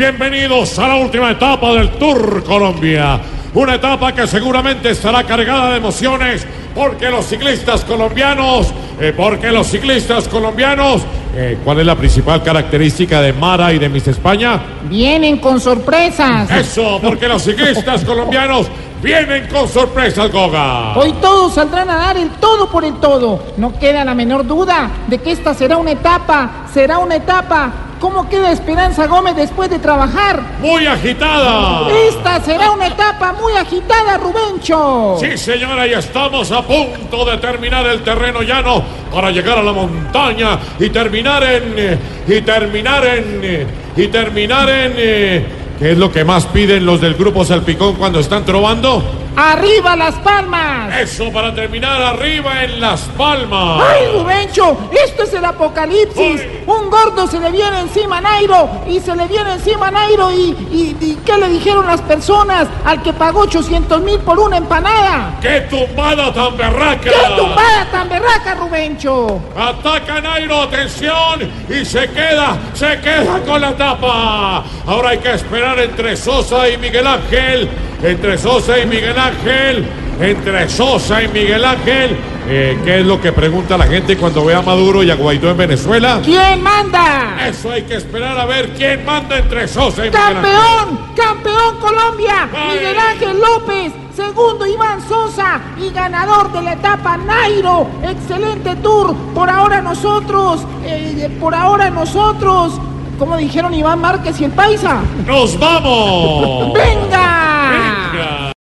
Bienvenidos a la última etapa del Tour Colombia. Una etapa que seguramente estará cargada de emociones porque los ciclistas colombianos, eh, porque los ciclistas colombianos, eh, ¿cuál es la principal característica de Mara y de Miss España? Vienen con sorpresas. Eso, porque los ciclistas colombianos vienen con sorpresas, Goga. Hoy todos saldrán a dar el todo por el todo. No queda la menor duda de que esta será una etapa, será una etapa. ¿Cómo queda Esperanza Gómez después de trabajar? Muy agitada. Esta será una etapa muy agitada, Rubencho. Sí, señora, y estamos a punto de terminar el terreno llano para llegar a la montaña y terminar en. eh, y terminar en. eh, y terminar en. ¿Qué es lo que más piden los del grupo Salpicón cuando están trovando? ¡Arriba las palmas! Eso para terminar arriba en Las Palmas. ¡Ay, Rubencho! ¡Esto es el apocalipsis! Ay. Un gordo se le viene encima a Nairo y se le viene encima a Nairo y, y, y ¿qué le dijeron las personas al que pagó 800 mil por una empanada? ¡Qué tumbada tan berraca! ¡Qué tumbada tan berraca, Rubencho! Ataca Nairo, atención, y se queda, se queda con la tapa. Ahora hay que esperar entre Sosa y Miguel Ángel, entre Sosa y Miguel Ángel, entre Sosa y Miguel Ángel. Eh, ¿Qué es lo que pregunta la gente cuando ve a Maduro y a Guaidó en Venezuela? ¿Quién manda? Eso hay que esperar a ver quién manda entre Sosa y Miguel Ángel. ¡Campeón! ¡Campeón Colombia! Ay. Miguel Ángel López. Segundo Iván Sosa y ganador de la etapa Nairo. Excelente tour. Por ahora nosotros, eh, por ahora nosotros, como dijeron Iván Márquez y el Paisa. ¡Nos vamos! ¡Venga!